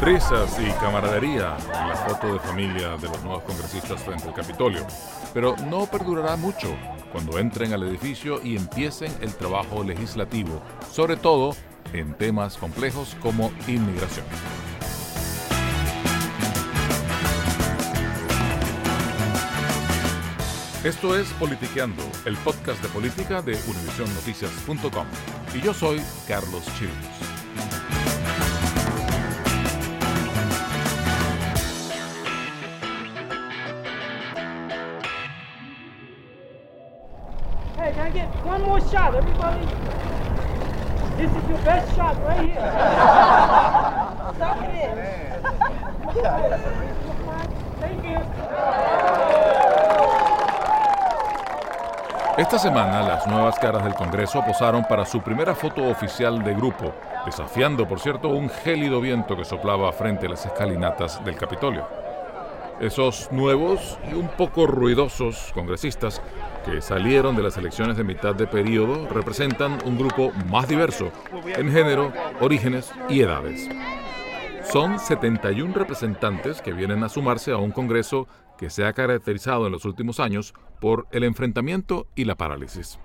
Risas y camaradería en la foto de familia de los nuevos congresistas frente al Capitolio. Pero no perdurará mucho cuando entren al edificio y empiecen el trabajo legislativo, sobre todo en temas complejos como inmigración. Esto es Politiqueando, el podcast de política de univisionnoticias.com. Y yo soy Carlos Chirinos. Hey, can I get one more shot, everybody? This is your best shot right here. Suck it in. Thank you. Esta semana las nuevas caras del Congreso posaron para su primera foto oficial de grupo, desafiando, por cierto, un gélido viento que soplaba frente a las escalinatas del Capitolio. Esos nuevos y un poco ruidosos congresistas que salieron de las elecciones de mitad de periodo representan un grupo más diverso en género, orígenes y edades. Son 71 representantes que vienen a sumarse a un Congreso que se ha caracterizado en los últimos años por el enfrentamiento y la parálisis.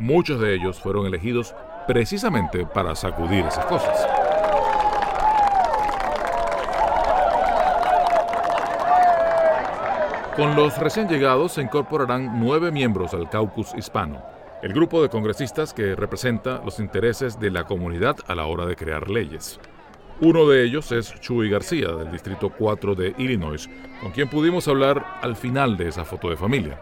Muchos de ellos fueron elegidos precisamente para sacudir esas cosas. Con los recién llegados se incorporarán nueve miembros al caucus hispano, el grupo de congresistas que representa los intereses de la comunidad a la hora de crear leyes. Uno de ellos es Chuy García, del Distrito 4 de Illinois, con quien pudimos hablar al final de esa foto de familia.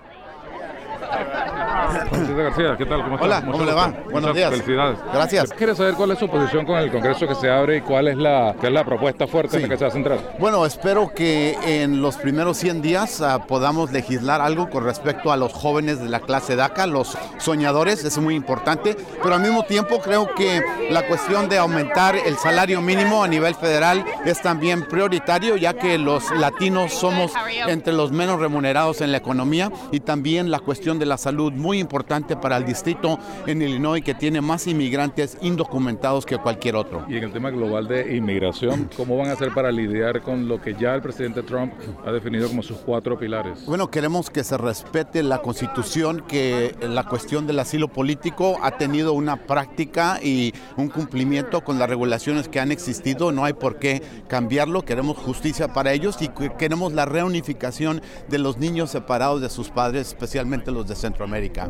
Presidente García, ¿qué tal? ¿Cómo está? Hola, ¿cómo le va? Buenos días. Felicidades. Gracias. ¿Quiere saber cuál es su posición con el Congreso que se abre y cuál es la, qué es la propuesta fuerte en la que se va a centrar? Bueno, espero que en los primeros 100 días ah, podamos legislar algo con respecto a los jóvenes de la clase DACA, los soñadores, es muy importante, pero al mismo tiempo creo que la cuestión de aumentar el salario mínimo a nivel federal es también prioritario, ya que los latinos somos entre los menos remunerados en la economía y también la cuestión de la salud muy muy importante para el distrito en Illinois que tiene más inmigrantes indocumentados que cualquier otro. Y en el tema global de inmigración, ¿cómo van a hacer para lidiar con lo que ya el presidente Trump ha definido como sus cuatro pilares? Bueno, queremos que se respete la constitución, que la cuestión del asilo político ha tenido una práctica y un cumplimiento con las regulaciones que han existido, no hay por qué cambiarlo, queremos justicia para ellos y queremos la reunificación de los niños separados de sus padres, especialmente los de Centroamérica.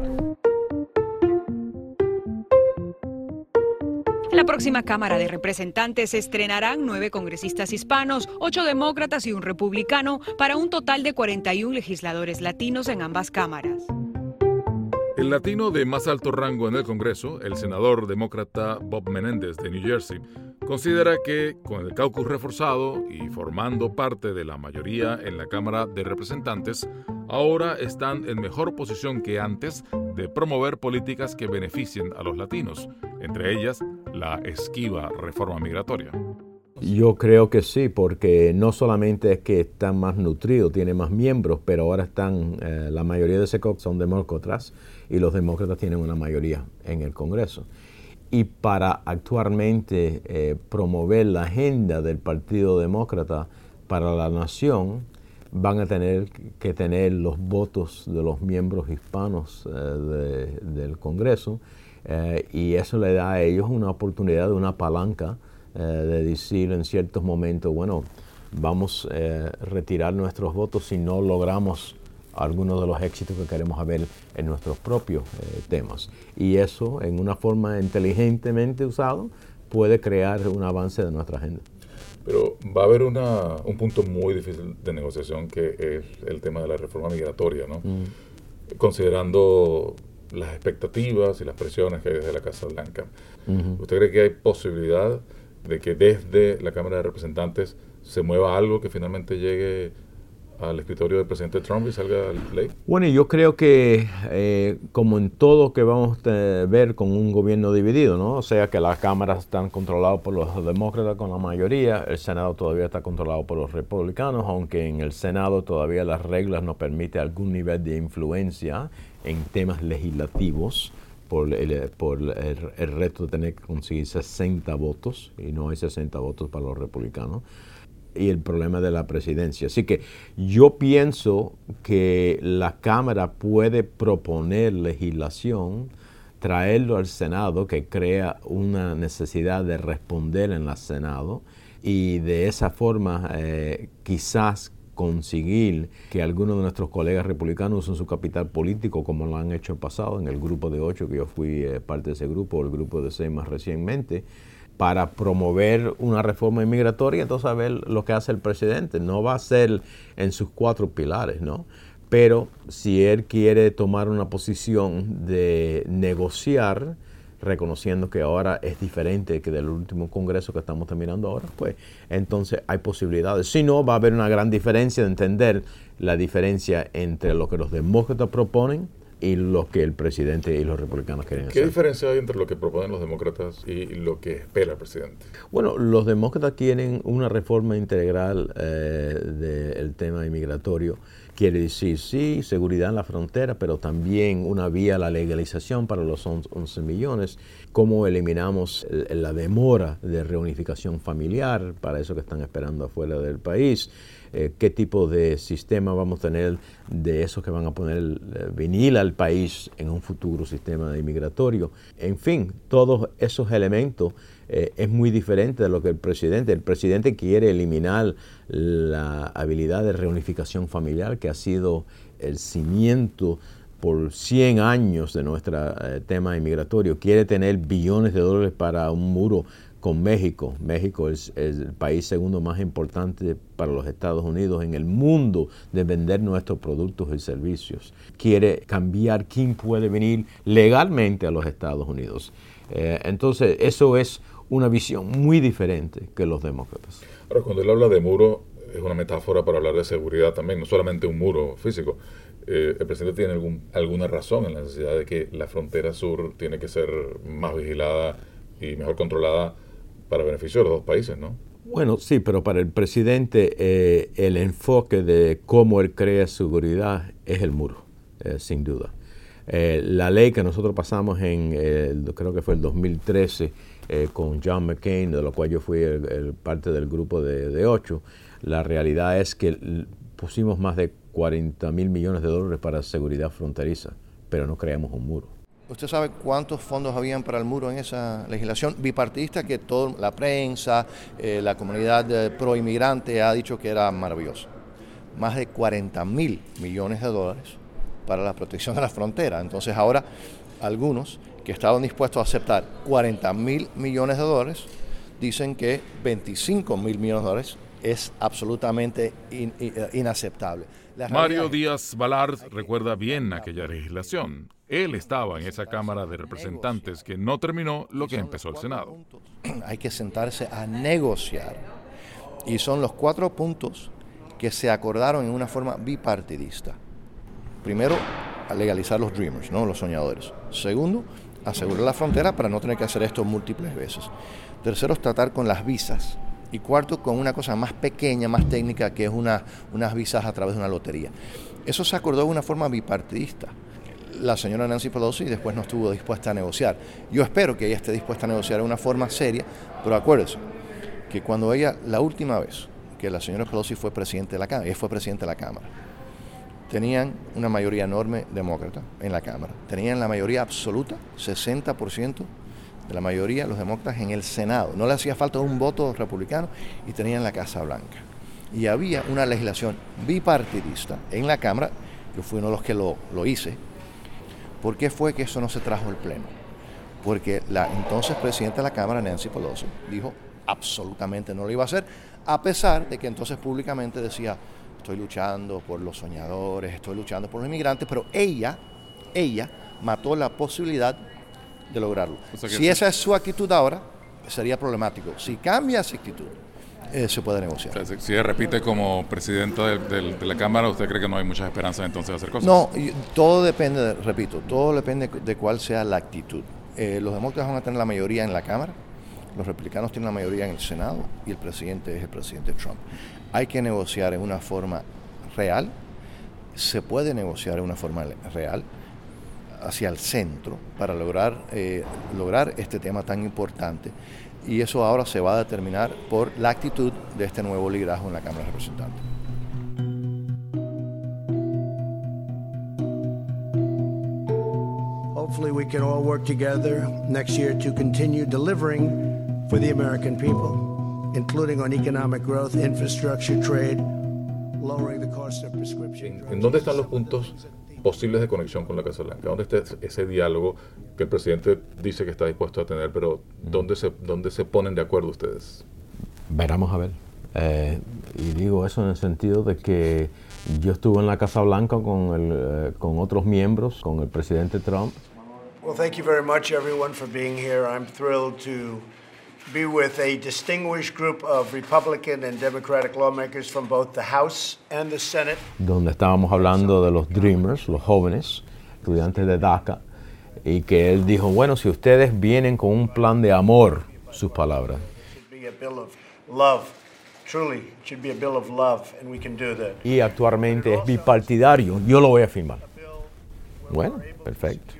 En la próxima Cámara de Representantes se estrenarán nueve congresistas hispanos, ocho demócratas y un republicano, para un total de 41 legisladores latinos en ambas cámaras. El latino de más alto rango en el Congreso, el senador demócrata Bob Menéndez de New Jersey, considera que con el caucus reforzado y formando parte de la mayoría en la Cámara de Representantes, ahora están en mejor posición que antes de promover políticas que beneficien a los latinos, entre ellas la esquiva reforma migratoria. Yo creo que sí, porque no solamente es que están más nutridos, tienen más miembros, pero ahora están, eh, la mayoría de ese son demócratas y los demócratas tienen una mayoría en el Congreso. Y para actualmente eh, promover la agenda del Partido Demócrata para la nación, van a tener que tener los votos de los miembros hispanos eh, del Congreso y eso le da a ellos una oportunidad una palanca eh, de decir en ciertos momentos, bueno, vamos a eh, retirar nuestros votos si no logramos algunos de los éxitos que queremos ver en nuestros propios eh, temas. Y eso, en una forma inteligentemente usado, puede crear un avance de nuestra agenda. Pero va a haber una, un punto muy difícil de negociación que es el tema de la reforma migratoria, ¿no? Mm. Considerando las expectativas y las presiones que hay desde la Casa Blanca. ¿Usted cree que hay posibilidad de que desde la Cámara de Representantes se mueva algo que finalmente llegue al escritorio del presidente Trump y salga ley? Bueno, yo creo que eh, como en todo que vamos a ver con un gobierno dividido, ¿no? O sea que las cámaras están controladas por los demócratas con la mayoría, el Senado todavía está controlado por los republicanos, aunque en el Senado todavía las reglas nos permiten algún nivel de influencia en temas legislativos por, el, por el, reto de tener que conseguir 60 votos, y no hay 60 votos para los republicanos, y el problema de la presidencia. Así que yo pienso que la Cámara puede proponer legislación, traerlo al Senado, que crea una necesidad de responder en el Senado, y de esa forma eh, quizás conseguir que algunos de nuestros colegas republicanos usen su capital político como lo han hecho en pasado, en el grupo de ocho que yo fui eh, parte de ese grupo, el grupo de seis más recientemente, para promover una reforma inmigratoria, entonces a ver lo que hace el presidente. No va a ser en sus cuatro pilares, ¿no? Pero si él quiere tomar una posición de negociar, reconociendo que ahora es diferente que del último congreso que estamos terminando ahora, pues entonces hay posibilidades. Si no, va a haber una gran diferencia de entender la diferencia entre lo que los demócratas proponen y lo que el presidente y los republicanos quieren hacer. ¿Qué diferencia hay entre lo que proponen los demócratas y lo que espera el presidente? Bueno, los demócratas quieren una reforma integral eh, del tema inmigratorio Quiere decir, sí, seguridad en la frontera, pero también una vía a la legalización para los 11 millones. Cómo eliminamos la demora de reunificación familiar para eso que están esperando afuera del país. Eh, qué tipo de sistema vamos a tener de esos que van a poner eh, venir al país en un futuro sistema inmigratorio. En fin, todos esos elementos eh, es muy diferente de lo que el presidente. El presidente quiere eliminar la habilidad de reunificación familiar que ha sido el cimiento por 100 años de nuestro eh, tema inmigratorio. Quiere tener billones de dólares para un muro con México. México es, el país segundo más importante para los Estados Unidos en el mundo de vender nuestros productos y servicios. Quiere cambiar quién puede venir legalmente a los Estados Unidos. Eh, entonces, eso es una visión muy diferente que los demócratas. Ahora, cuando él habla de muro, es una metáfora para hablar de seguridad también, no solamente un muro físico. Eh, el presidente tiene algún, alguna razón en la necesidad de que la frontera sur tiene que ser más vigilada y mejor controlada para beneficio de los dos países, ¿no? Bueno, sí, pero para el presidente eh, el enfoque de cómo él crea seguridad es el muro, eh, sin duda. Eh, la ley que nosotros pasamos en, creo que fue el 2013, eh, con John McCain, de lo cual yo fui el, parte del grupo de, ocho, la realidad es que pusimos más de 40 mil millones de dólares para seguridad fronteriza, pero no creamos un muro. ¿Usted sabe cuántos fondos habían para el muro en esa legislación bipartidista que toda la prensa, eh, la comunidad pro inmigrante ha dicho que era maravilloso? Más de 40 mil millones de dólares para la protección de la frontera. Entonces ahora algunos que estaban dispuestos a aceptar 40 mil millones de dólares dicen que 25 mil millones de dólares es absolutamente eh, inaceptable. Mario Díaz Balart recuerda bien aquella legislación. Él estaba en esa Cámara de Representantes que no terminó lo que empezó el Senado. Hay que sentarse a negociar. Y son los cuatro puntos que se acordaron en una forma bipartidista. Primero, a legalizar los dreamers, ¿no? los soñadores. Segundo, asegurar la frontera para no tener que hacer esto múltiples veces. Tercero, tratar con las visas y cuarto, con una cosa más pequeña, más técnica, que es una, unas visas a través de una lotería. Eso se acordó de una forma bipartidista. La señora Nancy Pelosi después no estuvo dispuesta a negociar. Yo espero que ella esté dispuesta a negociar de una forma seria, pero acuérdese que cuando ella, la última vez que la señora Pelosi fue presidente de la Cámara, ella fue presidente de la Cámara, tenían una mayoría enorme demócrata en la Cámara. Tenían la mayoría absoluta, 60% de la mayoría los demócratas en el Senado. No le hacía falta un voto republicano y tenían la Casa Blanca. Y había una legislación bipartidista en la Cámara, yo fui uno de los que lo, lo hice. ¿Por qué fue que eso no se trajo al Pleno? Porque la entonces presidenta de la Cámara, Nancy Pelosi, dijo absolutamente no lo iba a hacer, a pesar de que entonces públicamente decía, estoy luchando por los soñadores, estoy luchando por los inmigrantes, pero ella, ella mató la posibilidad de lograrlo. si esa es su actitud ahora, sería problemático. Si cambia esa actitud, eh, se puede negociar. si repite como presidenta de, la Cámara, ¿usted cree que no hay muchas esperanzas entonces de hacer cosas? No, todo depende, repito, todo depende de cuál sea la actitud. Eh, los demócratas van a tener la mayoría en la Cámara, los republicanos tienen la mayoría en el Senado y el presidente es el presidente Trump. Hay que negociar en una forma real, se puede negociar en una forma real, hacia el centro para lograr, eh, lograr este tema tan importante. Y eso ahora se va a determinar por la actitud de este nuevo liderazgo en la Cámara de Representantes. Hopefully we can all work together next year to continue delivering for the American people, including on economic growth, infrastructure, trade, lowering the cost of prescription ¿En dónde están los puntos posibles de conexión con la Casa Blanca? ¿Dónde está ese diálogo que el presidente dice que está dispuesto a tener, pero ¿dónde se, dónde se ponen de acuerdo ustedes? Veramos a ver. Eh, y digo eso en el sentido de que yo estuve en la Casa Blanca con, el, eh, con otros miembros, con el presidente Trump. Well, thank you very much, everyone, for being here. I'm thrilled to be with a distinguished group of Republican and Democratic lawmakers from both the House and the Senate. Donde estábamos hablando de los Dreamers, los jóvenes, estudiantes de DACA, y que él dijo, bueno, si ustedes vienen con un plan de amor, sus palabras. Y actualmente es bipartidario, yo lo voy a firmar. Bueno, perfecto.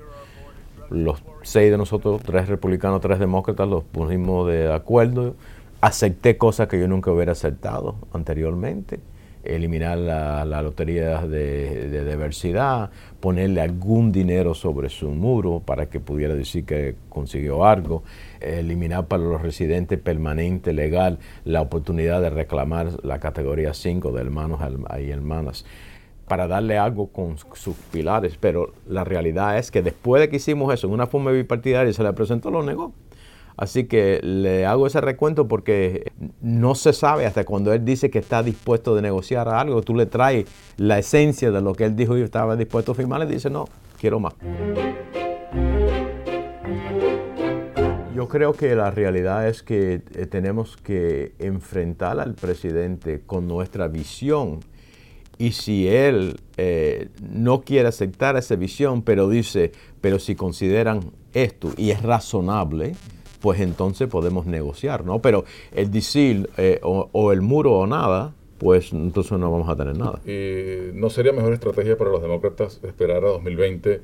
Los seis de nosotros, tres republicanos, tres demócratas, los pusimos de acuerdo. Acepté cosas que yo nunca hubiera aceptado anteriormente. Eliminar la, lotería de, diversidad, ponerle algún dinero sobre su muro para que pudiera decir que consiguió algo, eliminar para los residentes permanente legal la oportunidad de reclamar la categoría 5 de hermanos y hermanas para darle algo con sus pilares, pero la realidad es que después de que hicimos eso en una forma bipartidaria se le presentó, lo negó. Así que le hago ese recuento porque no se sabe hasta cuando él dice que está dispuesto de negociar algo, tú le traes la esencia de lo que él dijo y estaba dispuesto a firmar, y dice, no, quiero más. Yo creo que la realidad es que eh, tenemos que enfrentar al presidente con nuestra visión y si él eh, no quiere aceptar esa visión, pero dice, pero si consideran esto y es razonable, pues entonces podemos negociar, ¿no? Pero el decir eh, o, el muro o nada, pues entonces no vamos a tener nada. ¿Y no sería mejor estrategia para los demócratas esperar a 2020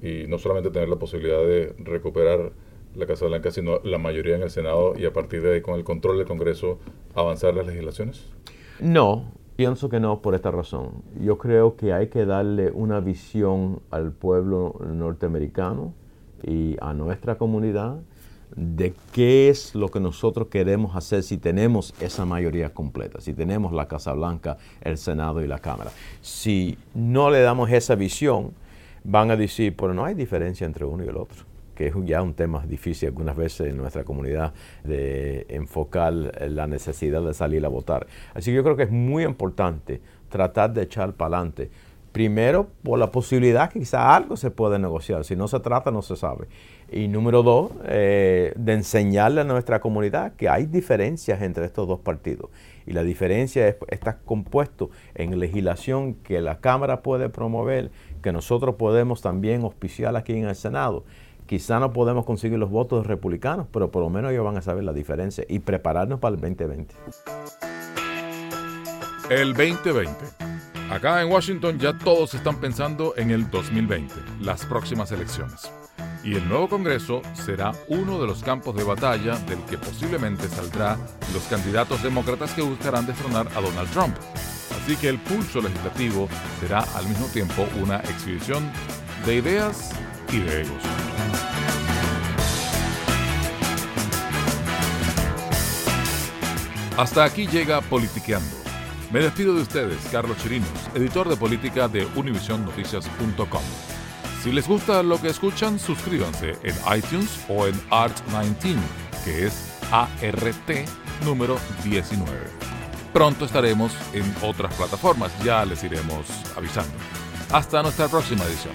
y no solamente tener la posibilidad de recuperar la Casa Blanca, sino la mayoría en el Senado y a partir de ahí con el control del Congreso avanzar las legislaciones? No, pienso que no por esta razón. Yo creo que hay que darle una visión al pueblo norteamericano y a nuestra comunidad de qué es lo que nosotros queremos hacer si tenemos esa mayoría completa, si tenemos la Casa Blanca, el Senado y la Cámara. Si no le damos esa visión, van a decir, pero no hay diferencia entre uno y el otro que es ya un tema difícil algunas veces en nuestra comunidad de enfocar la necesidad de salir a votar. Así que yo creo que es muy importante tratar de echar para adelante. Primero, por la posibilidad que quizá algo se puede negociar. Si no se trata, no se sabe. Y número dos, eh, de enseñarle a nuestra comunidad que hay diferencias entre estos dos partidos. Y la diferencia está compuesto en legislación que la Cámara puede promover, que nosotros podemos también auspiciar aquí en el Senado Quizá no podemos conseguir los votos republicanos, pero por lo menos ellos van a saber la diferencia y prepararnos para el 2020. El 2020. Acá en Washington ya todos están pensando en el 2020, las próximas elecciones. Y el nuevo Congreso será uno de los campos de batalla del que posiblemente saldrá los candidatos demócratas que buscarán destronar a Donald Trump. Así que el pulso legislativo será al mismo tiempo una exhibición de ideas y de egos. Hasta aquí llega Politiqueando. Me despido de ustedes, Carlos Chirinos, editor de política de univisionnoticias.com. Si les gusta lo que escuchan, suscríbanse en iTunes o en Art19, que es ART número 19. Pronto estaremos en otras plataformas, ya les iremos avisando. Hasta nuestra próxima edición.